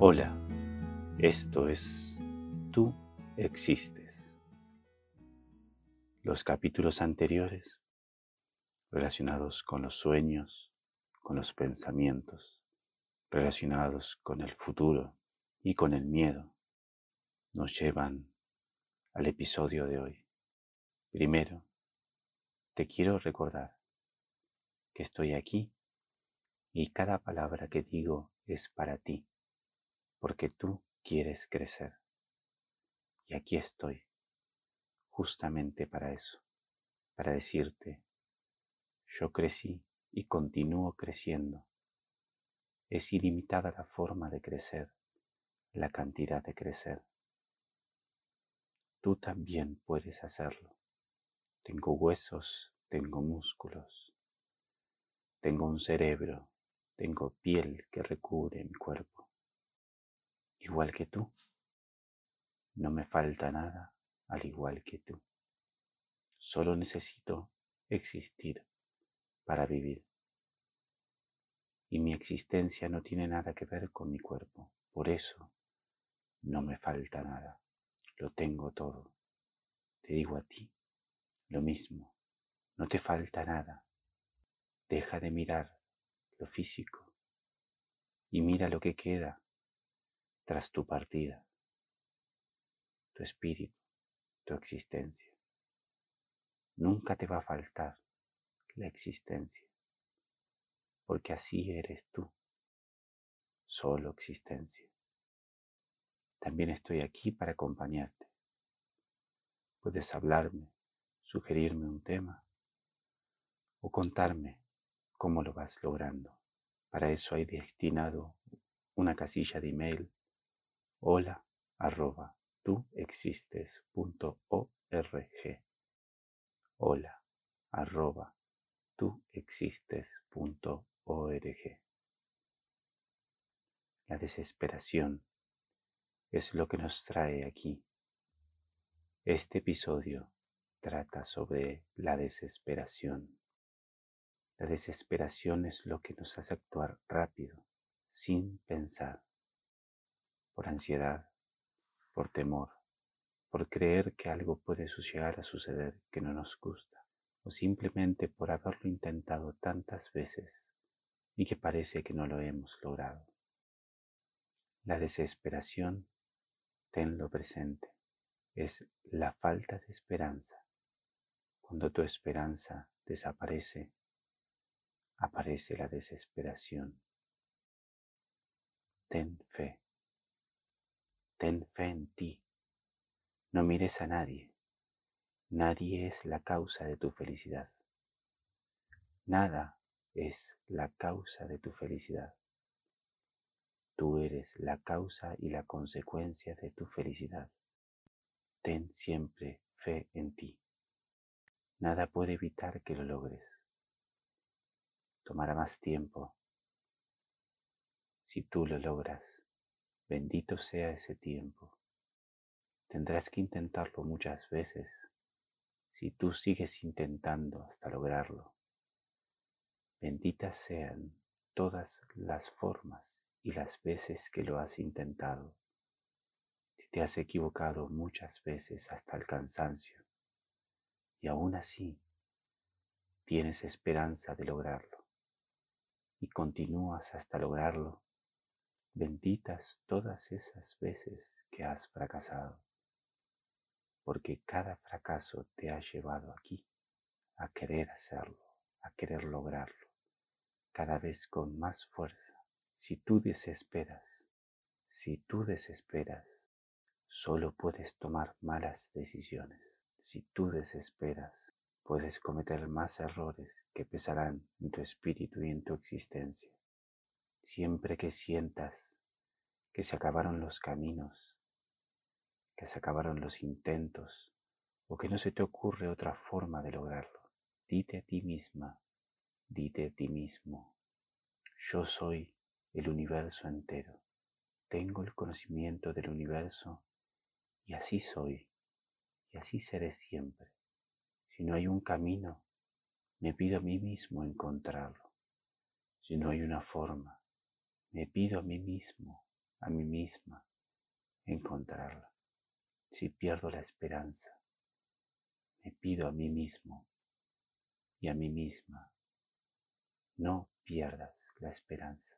Hola, esto es Tú existes. Los capítulos anteriores relacionados con los sueños, con los pensamientos, relacionados con el futuro y con el miedo, nos llevan al episodio de hoy. Primero, te quiero recordar que estoy aquí y cada palabra que digo es para ti porque tú quieres crecer. Y aquí estoy, justamente para eso, para decirte, yo crecí y continúo creciendo. Es ilimitada la forma de crecer, la cantidad de crecer. Tú también puedes hacerlo. Tengo huesos, tengo músculos, tengo un cerebro, tengo piel que recubre mi cuerpo igual que tú. No me falta nada al igual que tú. Solo necesito existir para vivir. Y mi existencia no tiene nada que ver con mi cuerpo. Por eso no me falta nada. Lo tengo todo. Te digo a ti lo mismo. No te falta nada. Deja de mirar lo físico y mira lo que queda tras tu partida, tu espíritu, tu existencia. Nunca te va a faltar la existencia, porque así eres tú, solo existencia. También estoy aquí para acompañarte. Puedes hablarme, sugerirme un tema o contarme cómo lo vas logrando. Para eso hay destinado una casilla de email hola arroba tuexistes.org. Hola arroba. La desesperación es lo que nos trae aquí. Este episodio trata sobre la desesperación. La desesperación es lo que nos hace actuar rápido, sin pensar por ansiedad, por temor, por creer que algo puede llegar a suceder que no nos gusta, o simplemente por haberlo intentado tantas veces y que parece que no lo hemos logrado. La desesperación, tenlo presente, es la falta de esperanza. Cuando tu esperanza desaparece, aparece la desesperación. Ten. Ten fe en ti. No mires a nadie. Nadie es la causa de tu felicidad. Nada es la causa de tu felicidad. Tú eres la causa y la consecuencia de tu felicidad. Ten siempre fe en ti. Nada puede evitar que lo logres. Tomará más tiempo. Si tú lo logras, Bendito sea ese tiempo. Tendrás que intentarlo muchas veces si tú sigues intentando hasta lograrlo. Benditas sean todas las formas y las veces que lo has intentado. Si te has equivocado muchas veces hasta el cansancio y aún así tienes esperanza de lograrlo y continúas hasta lograrlo, Benditas todas esas veces que has fracasado, porque cada fracaso te ha llevado aquí a querer hacerlo, a querer lograrlo, cada vez con más fuerza. Si tú desesperas, si tú desesperas, solo puedes tomar malas decisiones. Si tú desesperas, puedes cometer más errores que pesarán en tu espíritu y en tu existencia. Siempre que sientas que se acabaron los caminos, que se acabaron los intentos o que no se te ocurre otra forma de lograrlo. Dite a ti misma, dite a ti mismo, yo soy el universo entero, tengo el conocimiento del universo y así soy y así seré siempre. Si no hay un camino, me pido a mí mismo encontrarlo. Si no hay una forma, me pido a mí mismo a mí misma encontrarla. Si pierdo la esperanza, me pido a mí mismo y a mí misma, no pierdas la esperanza.